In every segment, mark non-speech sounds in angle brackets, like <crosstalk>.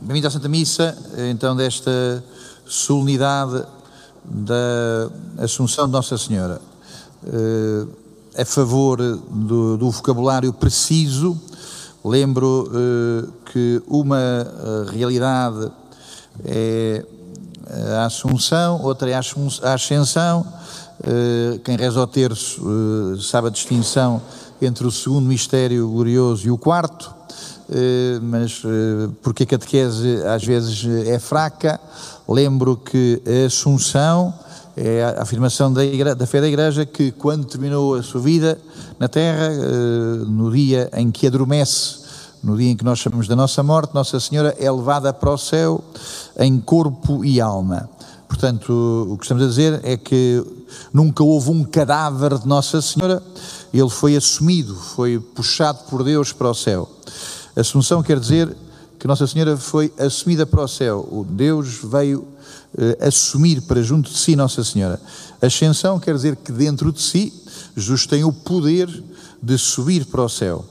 Bem-vindo à Santa Missa, então, desta solenidade da Assunção de Nossa Senhora. Eh, a favor do, do vocabulário preciso, lembro eh, que uma eh, realidade é a Assunção, outra é a Ascensão. Quem reza o terço sabe a distinção entre o segundo mistério glorioso e o quarto. Eh, mas eh, porque a catequese às vezes é fraca, lembro que a Assunção é a afirmação da, igreja, da fé da Igreja que quando terminou a sua vida na Terra, eh, no dia em que adormece, no dia em que nós chamamos da nossa morte, Nossa Senhora é levada para o céu em corpo e alma. Portanto, o que estamos a dizer é que nunca houve um cadáver de Nossa Senhora, ele foi assumido, foi puxado por Deus para o céu. Assunção quer dizer que Nossa Senhora foi assumida para o céu. O Deus veio eh, assumir para junto de si Nossa Senhora. Ascensão quer dizer que dentro de si Jesus tem o poder de subir para o céu.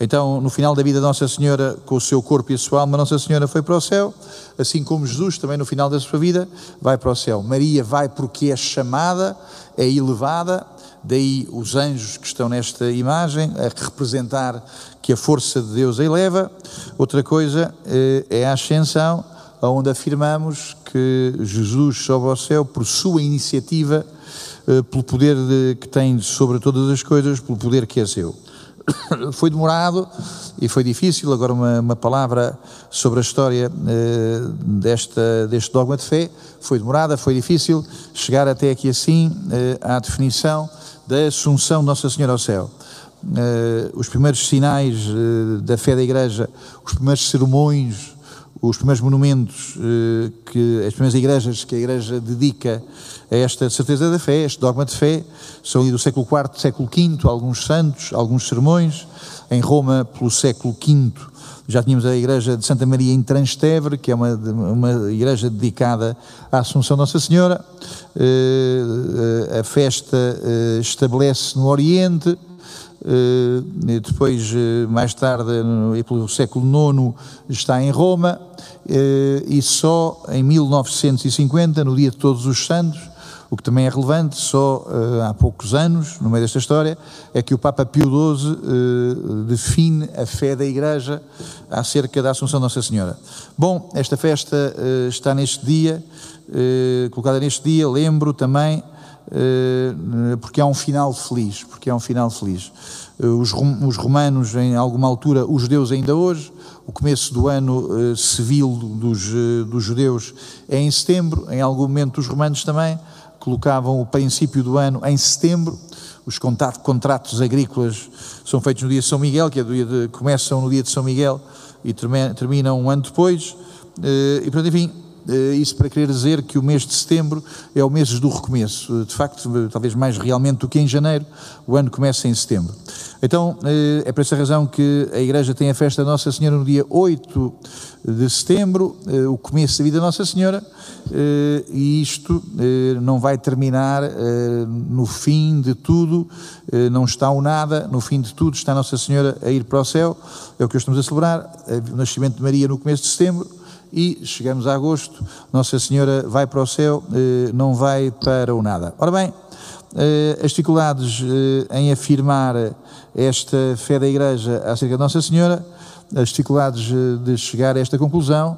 Então, no final da vida de Nossa Senhora, com o seu corpo e a sua alma, Nossa Senhora foi para o céu, assim como Jesus também no final da sua vida vai para o céu. Maria vai porque é chamada, é elevada, daí os anjos que estão nesta imagem a representar que a força de Deus a eleva. Outra coisa eh, é a ascensão, onde afirmamos que Jesus sobe ao céu por sua iniciativa, eh, pelo poder de, que tem sobre todas as coisas, pelo poder que é seu. <coughs> Foi demorado e foi difícil. Agora, uma, uma palavra sobre a história eh, desta, deste dogma de fé. Foi demorada, foi difícil chegar até aqui assim à definição da Assunção de Nossa Senhora ao céu. Uh, os primeiros sinais uh, da fé da Igreja, os primeiros sermões, os primeiros monumentos uh, que as primeiras igrejas que a Igreja dedica a esta certeza da fé, este dogma de fé, são do século IV, século V, alguns santos, alguns sermões, em Roma pelo século V já tínhamos a igreja de Santa Maria em Transtevere, que é uma, uma igreja dedicada à Assunção Nossa Senhora. a festa estabelece no Oriente, depois, uh, mais tarde, pelo século IX, está em Roma, uh, e só em 1950, no dia de Todos os Santos, o que também é relevante, só há poucos anos, no meio desta história, é que o Papa Pio XII define a fé da Igreja acerca da Assunção de Nossa Senhora. Bom, esta festa está neste dia, colocada neste dia, lembro também eh, porque há um final feliz, porque é um final feliz. Eh, os, romanos, em alguma altura, os judeus ainda hoje, o começo do ano eh, civil dos, dos judeus é em setembro, em algum momento os romanos também colocavam o princípio do ano em setembro, os contratos agrícolas são feitos no dia de São Miguel, que é de, começam no dia de São Miguel e terminam um ano depois, e portanto, enfim, eh, isso para querer dizer que o mês de setembro é o mês do recomeço. De facto, talvez mais realmente do que em janeiro, o ano começa em setembro. Então, eh, é por essa razão que a Igreja tem a festa da Nossa Senhora no dia 8 de setembro, eh, o começo da vida da Nossa Senhora, e isto não vai terminar no fim de tudo, não está o nada, no fim de tudo está Nossa Senhora a ir para o céu, é o que estamos a celebrar, o nascimento de Maria no começo de setembro, e chegamos a agosto, Nossa Senhora vai para o céu, eh, não vai para o nada. Ora bem, eh, as dificuldades eh, em afirmar esta fé da Igreja acerca de Nossa Senhora, as dificuldades de chegar a esta conclusão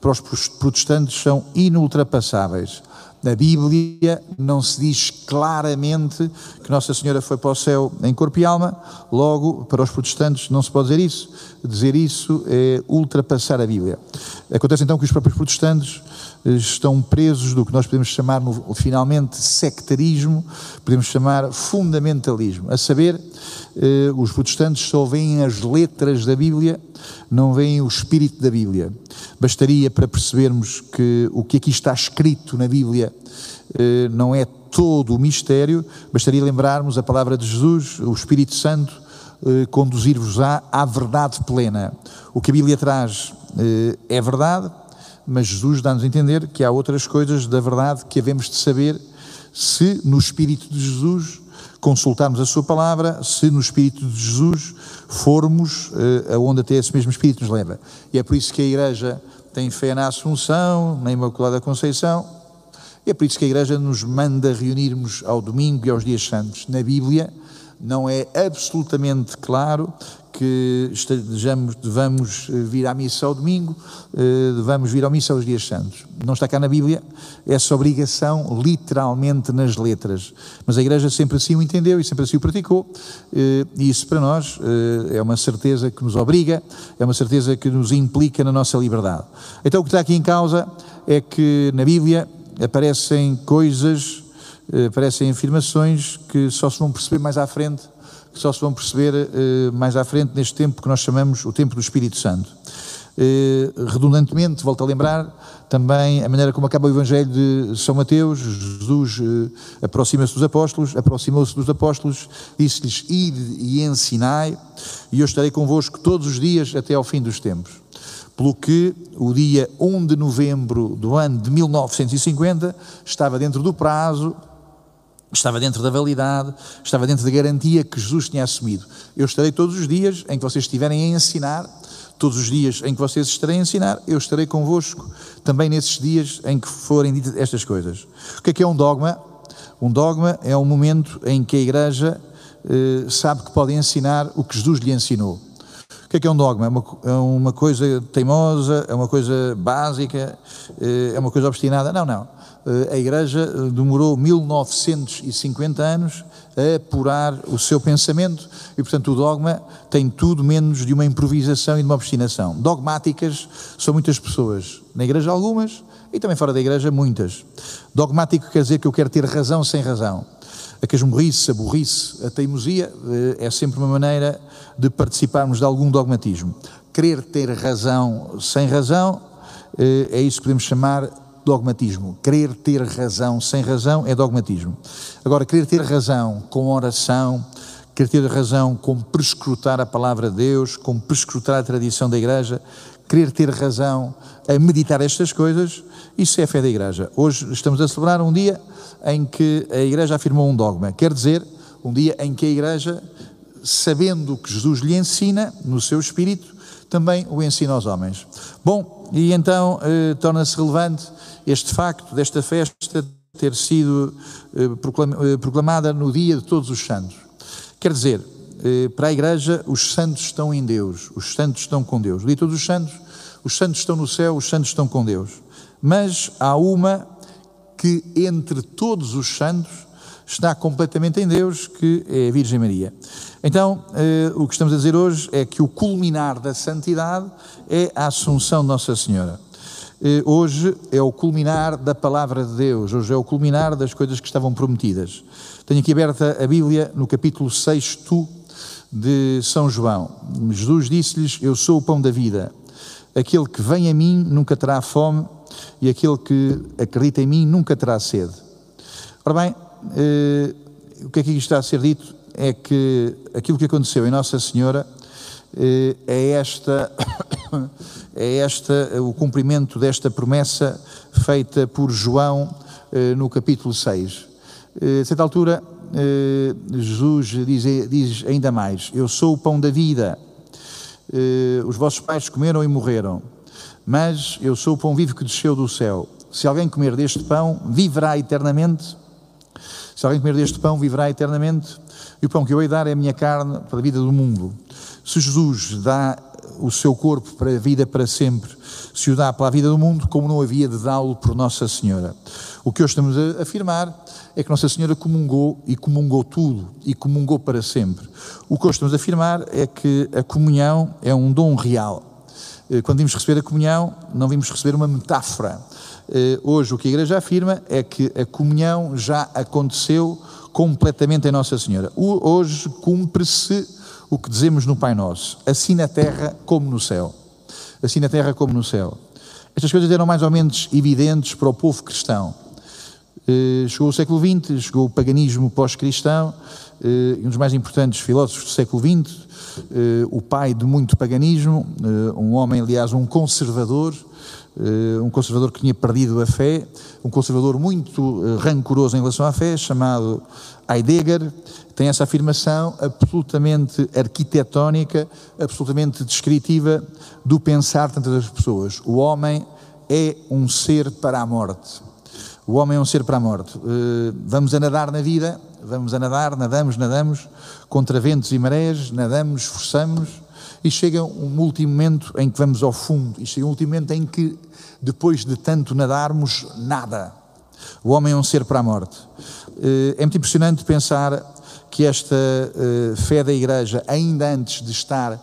para os protestantes são inultrapassáveis. Na Bíblia não se diz claramente que Nossa Senhora foi para o céu em corpo e alma, logo, para os protestantes não se pode dizer isso. Dizer isso é ultrapassar a Bíblia. Acontece então que os próprios protestantes estão presos do que nós podemos chamar, no, finalmente, sectarismo, podemos chamar fundamentalismo. A saber, eh, os protestantes só veem as letras da Bíblia, não veem o espírito da Bíblia. Bastaria para percebermos que o que aqui está escrito na Bíblia eh, não é todo o mistério, bastaria lembrarmos a palavra de Jesus, o Espírito Santo, eh, conduzir-vos-á à verdade plena. O que a Bíblia traz eh, é verdade, mas Jesus dá-nos a entender que há outras coisas da verdade que havemos de saber se no Espírito de Jesus consultarmos a Sua palavra, se no Espírito de Jesus formos uh, aonde até esse mesmo Espírito nos leva. E é por isso que a Igreja tem fé na Assunção, na Imaculada Conceição. E é por isso que a Igreja nos manda reunirmos ao domingo e aos dias santos. Na Bíblia não é absolutamente claro que estejamos, devamos eh, vir à missa ao domingo, eh, devamos vir à missa aos dias santos. Não está cá na Bíblia essa obrigação literalmente nas letras. Mas a Igreja sempre assim o entendeu e sempre assim o praticou. Eh, e isso para nós é uma certeza que nos obriga, é uma certeza que nos implica na nossa liberdade. Então o que está aqui em causa é que na Bíblia aparecem coisas, aparecem afirmações que só se vão perceber mais à frente que só se vão perceber eh, mais à frente neste tempo que nós chamamos o tempo do Espírito Santo. Eh, redundantemente, volto a lembrar também a maneira como acaba o Evangelho de São Mateus. Jesus eh, aproxima-se dos apóstolos, aproximou-se dos apóstolos, disse-lhes: Ide e ensinai, e eu estarei convosco todos os dias até ao fim dos tempos. Pelo que o dia 1 de novembro do ano de 1950 estava dentro do prazo estava dentro da validade, estava dentro da garantia que Jesus tinha assumido. Eu estarei todos os dias em que vocês estiverem a ensinar, todos os dias em que vocês estarem a ensinar, eu estarei convosco também nesses dias em que forem ditas estas coisas. O que é que é um dogma? Um dogma é um momento em que a Igreja eh, sabe que pode ensinar o que Jesus lhe ensinou. O que é que é um dogma? É uma, é uma coisa teimosa, é uma coisa básica, eh, é uma coisa obstinada? Não, não. Eh, a Igreja eh, demorou 1950 anos a apurar o seu pensamento e, portanto, o dogma tem tudo menos de uma improvisação e de uma obstinação. Dogmáticas são muitas pessoas, na Igreja algumas e também fora da Igreja muitas. Dogmático quer dizer que eu quero ter razão sem razão. A casmurrice, a burrice, a teimosia eh, é sempre uma maneira de participarmos de algum dogmatismo. Querer ter razão sem razão é isso que podemos chamar dogmatismo. Querer ter razão sem razão é dogmatismo. Agora, querer ter razão com oração, querer ter razão com prescrutar a palavra de Deus, com prescrutar a tradição da Igreja, querer ter razão a meditar estas coisas, isso é fé da Igreja. Hoje estamos a celebrar um dia em que a Igreja afirmou um dogma, quer dizer, um dia em que a Igreja, sabendo o que Jesus lhe ensina no seu espírito, também o ensina aos homens. Bom, e então eh, torna-se relevante este facto desta festa ter sido eh, eh, proclamada no dia de todos os santos. Quer dizer, eh, para a Igreja, os santos estão em Deus, os santos estão com Deus. No todos os santos, os santos estão no céu, os santos estão com Deus. Mas há uma que entre todos os santos está completamente em Deus, que é a Virgem Maria. Então, o que estamos a dizer hoje é que o culminar da santidade é a Assunção de Nossa Senhora. Eh, hoje é o culminar da palavra de Deus, hoje é o culminar das coisas que estavam prometidas. Tenho aqui aberta a Bíblia no capítulo 6 de São João. Jesus disse-lhes: Eu sou o pão da vida. Aquele que vem a mim nunca terá fome, e aquele que acredita em mim nunca terá sede. Ora bem, eh, o que é que aqui está a ser dito é que aquilo que aconteceu em Nossa Senhora eh, é esta <coughs> é esta, o cumprimento desta promessa feita por João eh, no capítulo 6. Eh, a certa altura, Jesus diz, diz, ainda mais: Eu sou o pão da vida. Os vossos pais comeram e morreram, mas eu sou o pão vivo que desceu do céu. Se alguém comer deste pão, viverá eternamente. Se alguém comer deste pão, viverá eternamente. E o pão que eu hei dar é a minha carne para a vida do mundo. Se Jesus dá o seu corpo para a vida para sempre, se o dá para a vida do mundo, como não havia de dá-lo por Nossa Senhora. O que hoje estamos a afirmar é que Nossa Senhora comungou e comungou tudo e comungou para sempre. O que hoje estamos a afirmar é que a comunhão é um dom real. Eh, quando vimos receber a comunhão, não vimos receber uma metáfora. Eh, hoje o que a Igreja afirma é que a comunhão já aconteceu completamente em Nossa Senhora. Hoje cumpre-se o que dizemos no Pai Nosso, assim na terra como no céu. Assim na terra como no céu. Estas coisas eram mais ou menos evidentes para o povo cristão. Eh, chegou o século XX, chegou o paganismo pós-cristão, eh, um dos mais importantes filósofos do século XX, eh, o pai de muito paganismo, um homem, aliás, um conservador, um conservador que tinha perdido a fé, um conservador muito rancoroso em relação à fé, chamado Heidegger, tem essa afirmação absolutamente arquitetónica, absolutamente descritiva do pensar tantas pessoas. O homem é um ser para a morte. O homem é um ser para a morte. Eh, vamos a nadar na vida, vamos a nadar, nadamos, nadamos, contra ventos e marés, nadamos, esforçamos, e chega um último momento em que vamos ao fundo, e chega um último momento em que, depois de tanto nadarmos, nada. O homem é um ser para a morte. Eh, é muito impressionante pensar que esta eh, fé da Igreja, ainda antes de estar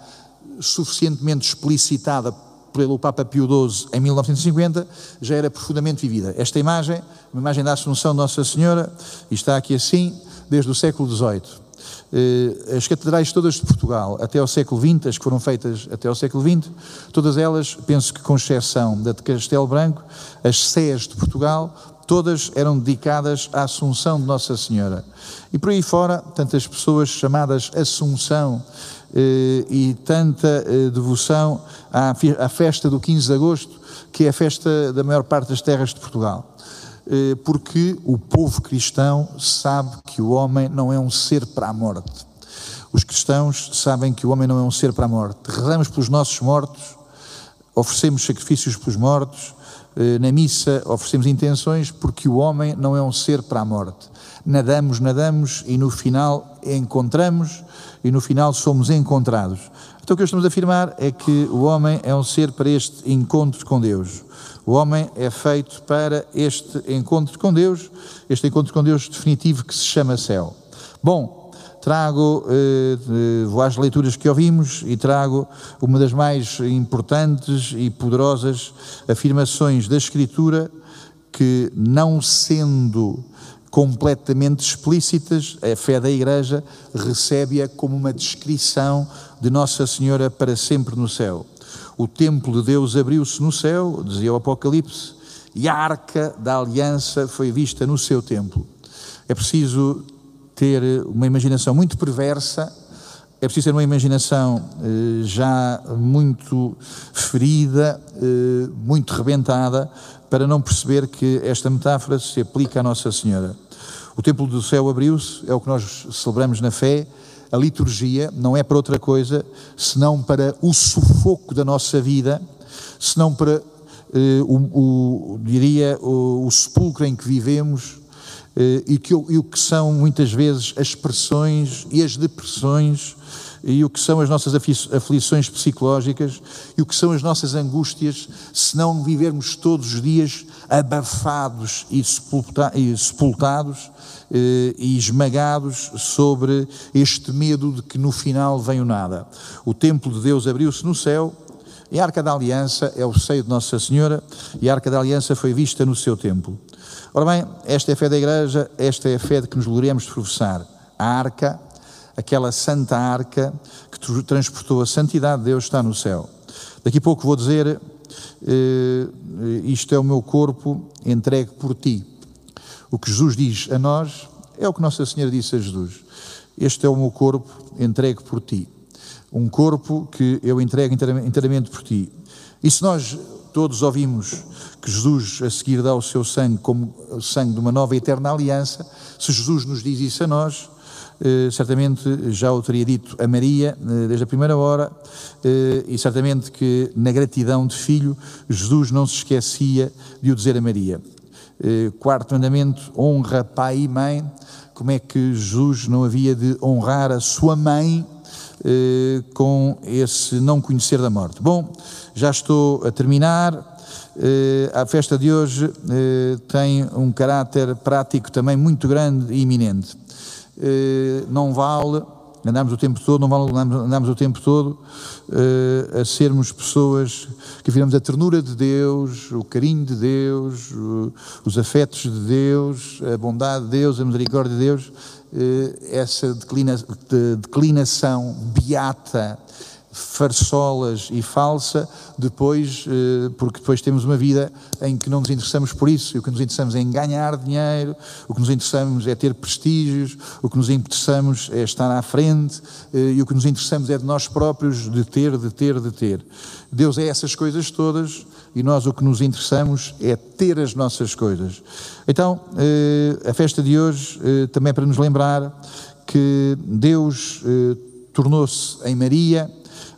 suficientemente explicitada pelo Papa Pio XII em 1950, já era profundamente vivida. Esta imagem, uma imagem da Assunção de Nossa Senhora, e está aqui assim desde o século XVIII. Eh, as catedrais todas de Portugal, até ao século XX, as que foram feitas até ao século XX, todas elas, penso que com exceção da de Castelo Branco, as sés de Portugal, todas eram dedicadas à Assunção de Nossa Senhora. E por aí fora, tantas pessoas chamadas Assunção e tanta eh, devoção à, à festa do 15 de agosto, que é a festa da maior parte das terras de Portugal. Eh, porque o povo cristão sabe que o homem não é um ser para a morte. Os cristãos sabem que o homem não é um ser para a morte. Rezamos pelos nossos mortos, oferecemos sacrifícios pelos mortos, na missa oferecemos intenções porque o homem não é um ser para a morte. Nadamos, nadamos e no final encontramos e no final somos encontrados. Então o que estamos a afirmar é que o homem é um ser para este encontro com Deus. O homem é feito para este encontro com Deus, este encontro com Deus definitivo que se chama céu. Bom, trago, eh, vou às leituras que ouvimos e trago uma das mais importantes e poderosas afirmações da Escritura que, não sendo completamente explícitas, a fé da Igreja recebe-a como uma descrição de Nossa Senhora para sempre no céu. O templo de Deus abriu-se no céu, dizia o Apocalipse, e a arca da aliança foi vista no seu templo. É preciso ter uma imaginação muito perversa, é preciso ter uma imaginação eh, já muito ferida, eh, muito rebentada, para não perceber que esta metáfora se aplica à Nossa Senhora. O templo do céu abriu-se, é o que nós celebramos na fé. A liturgia não é para outra coisa senão para o sufoco da nossa vida, senão para eh, o, o, diria, o, o, sepulcro em que vivemos eh, e, que, e o que são muitas vezes as pressões e as depressões e o que são as nossas aflições psicológicas e o que são as nossas angústias se não vivermos todos os dias abafados e sepultados eh, e esmagados sobre este medo de que no final vem o nada. O templo de Deus abriu-se no céu e a Arca da Aliança é o seio de Nossa Senhora e a Arca da Aliança foi vista no seu templo. Ora bem, esta é a fé da Igreja, esta é a fé de que nos gloriamos de professar. A Arca aquela santa arca que transportou a santidade de Deus está no céu. Daqui a pouco vou dizer: eh, Isto é o meu corpo entregue por ti. O que Jesus diz a nós é o que Nossa Senhora disse a Jesus: Este é o meu corpo entregue por ti. Um corpo que eu entrego inteiramente por ti. E se nós todos ouvimos que Jesus a seguir dá o seu sangue como o sangue de uma nova e eterna aliança, se Jesus nos diz isso a nós, eh, certamente já o teria dito a Maria eh, desde a primeira hora, eh, e certamente que na gratidão de filho, Jesus não se esquecia de o dizer a Maria. Quarto mandamento, honra pai e mãe. Como é que Jesus não havia de honrar a sua mãe com esse não conhecer da morte? Bom, já estou a terminar. a festa de hoje tem um caráter prático também muito grande e iminente. Eh, não vale andamos o tempo todo, não vale andamos o tempo todo a sermos pessoas que viramos a ternura de Deus, o carinho de Deus, os afetos de Deus, a bondade de Deus, a misericórdia de Deus, essa declina, de, declinação beata farsolas e falsa, depois, eh, porque depois temos uma vida em que não nos interessamos por isso, e o que nos interessamos é em ganhar dinheiro, o que nos interessamos é ter prestígios, o que nos interessamos é estar à frente, eh, e o que nos interessamos é de nós próprios, de ter, de ter, de ter. Deus é essas coisas todas, e nós o que nos interessamos é ter as nossas coisas. Então, eh, a festa de hoje também é para nos lembrar que Deus tornou-se em Maria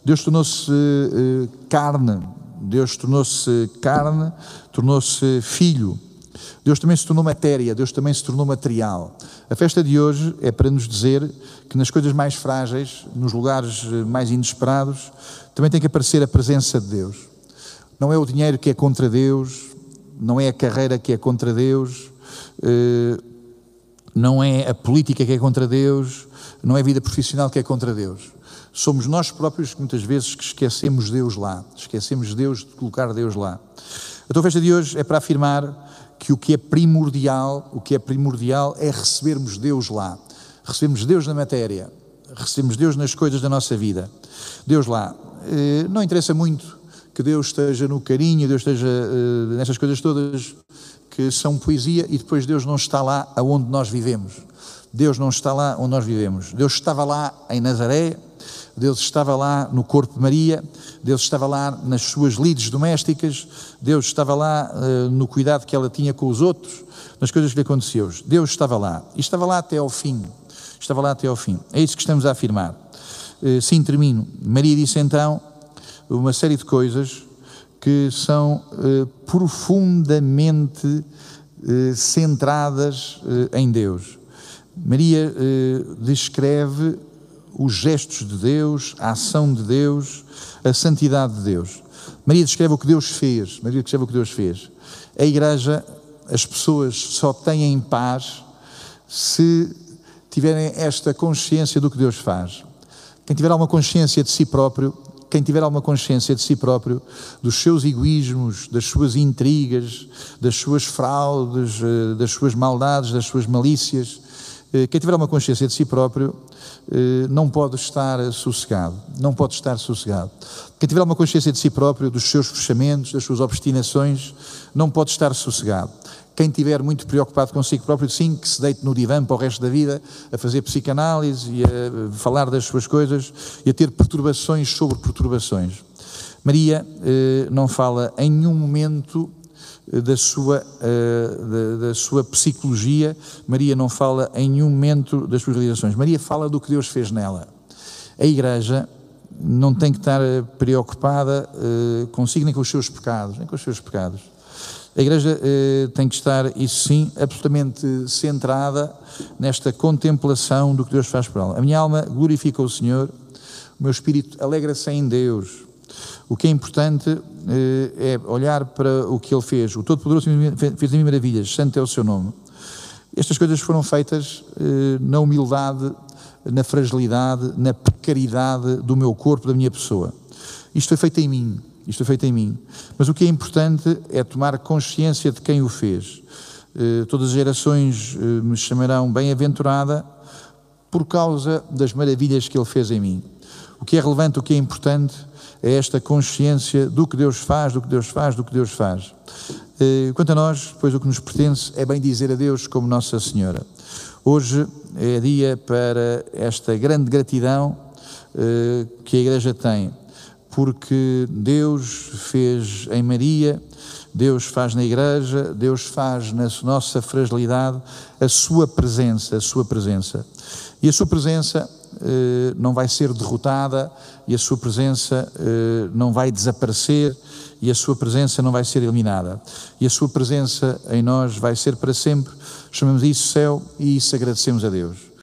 Deus tornou-se uh, carne, Deus tornou-se carne, tornou-se filho. Deus também se tornou matéria, Deus também se tornou material. A festa de hoje é para nos dizer que nas coisas mais frágeis, nos lugares eh, mais inesperados, também tem que aparecer a presença de Deus. Não é o dinheiro que é contra Deus, não é a carreira que é contra Deus, eh, não é a política que é contra Deus, não é a vida profissional que é contra Deus. Somos nós próprios que muitas vezes que esquecemos Deus lá, esquecemos Deus de colocar Deus lá. A tua festa de hoje é para afirmar que o que é primordial, o que é primordial é recebermos Deus lá. Recebemos Deus na matéria, recebemos Deus nas coisas da nossa vida. Deus lá. Eh, não interessa muito que Deus esteja no carinho, Deus esteja eh, nessas coisas todas que são poesia e depois Deus não está lá aonde nós vivemos. Deus não está lá onde nós vivemos. Deus estava lá em Nazaré, Deus estava lá no corpo de Maria, Deus estava lá nas suas lides domésticas, Deus estava lá uh, no cuidado que ela tinha com os outros, nas coisas que lhe aconteceu. Deus estava lá. E estava lá até ao fim. Estava lá até ao fim. É isso que estamos a afirmar. Uh, sim, termino. Maria disse então uma série de coisas que são uh, profundamente centradas em Deus. Maria descreve os gestos de Deus, a ação de Deus, a santidade de Deus. Maria descreve o que Deus fez. Maria descreve o que Deus fez. A igreja, as pessoas só têm paz se tiverem esta consciência do que Deus faz. Quem tiver alguma consciência de si próprio, quem tiver alguma consciência de si próprio, dos seus egoísmos, das suas intrigas, das suas fraudes, eh, das suas maldades, das suas malícias, eh, quem tiver uma consciência de si próprio não pode estar sossegado, não pode estar sossegado. Quem tiver uma consciência de si próprio, dos seus fechamentos, das suas obstinações, não pode estar sossegado. Quem estiver muito preocupado consigo próprio, sim, que se deite no divã para o resto da vida, a fazer psicanálise e a falar das suas coisas e a ter perturbações sobre perturbações. Maria eh, não fala em nenhum momento da sua, eh, da, da, sua psicologia, Maria não fala em nenhum momento das suas realizações. Maria fala do que Deus fez nela. A Igreja não tem que estar preocupada uh, consigo nem com os seus pecados, nem com os seus pecados. A Igreja tem que estar, isso sim, absolutamente centrada nesta contemplação do que Deus faz por ela. A minha alma glorifica o Senhor, o meu espírito alegra-se em Deus o que é importante eh, é olhar para o que ele fez. O Todo-Poderoso fez em mim maravilhas, santo é o seu nome. Estas coisas foram feitas eh, na humildade, na fragilidade, na precariedade do meu corpo, da minha pessoa. Isto foi feito em mim, isto foi feito em mim. Mas o que é importante é tomar consciência de quem o fez. Eh, todas as gerações me chamarão bem-aventurada por causa das maravilhas que ele fez em mim. O que é relevante, o que é importante é esta consciência do que Deus faz, do que Deus faz, do que Deus faz. Eh, quanto a nós, pois o que nos pertence é bem dizer a Deus como Nossa Senhora. Hoje é dia para esta grande gratidão eh, que a Igreja tem, porque Deus fez em Maria, Deus faz na Igreja, Deus faz na nossa fragilidade a Sua presença, a Sua presença. E a Sua presença não vai ser derrotada e a sua presença eh, não vai desaparecer e a sua presença não vai ser eliminada. E a sua presença em nós vai ser para sempre. Chamamos isso céu e isso agradecemos a Deus.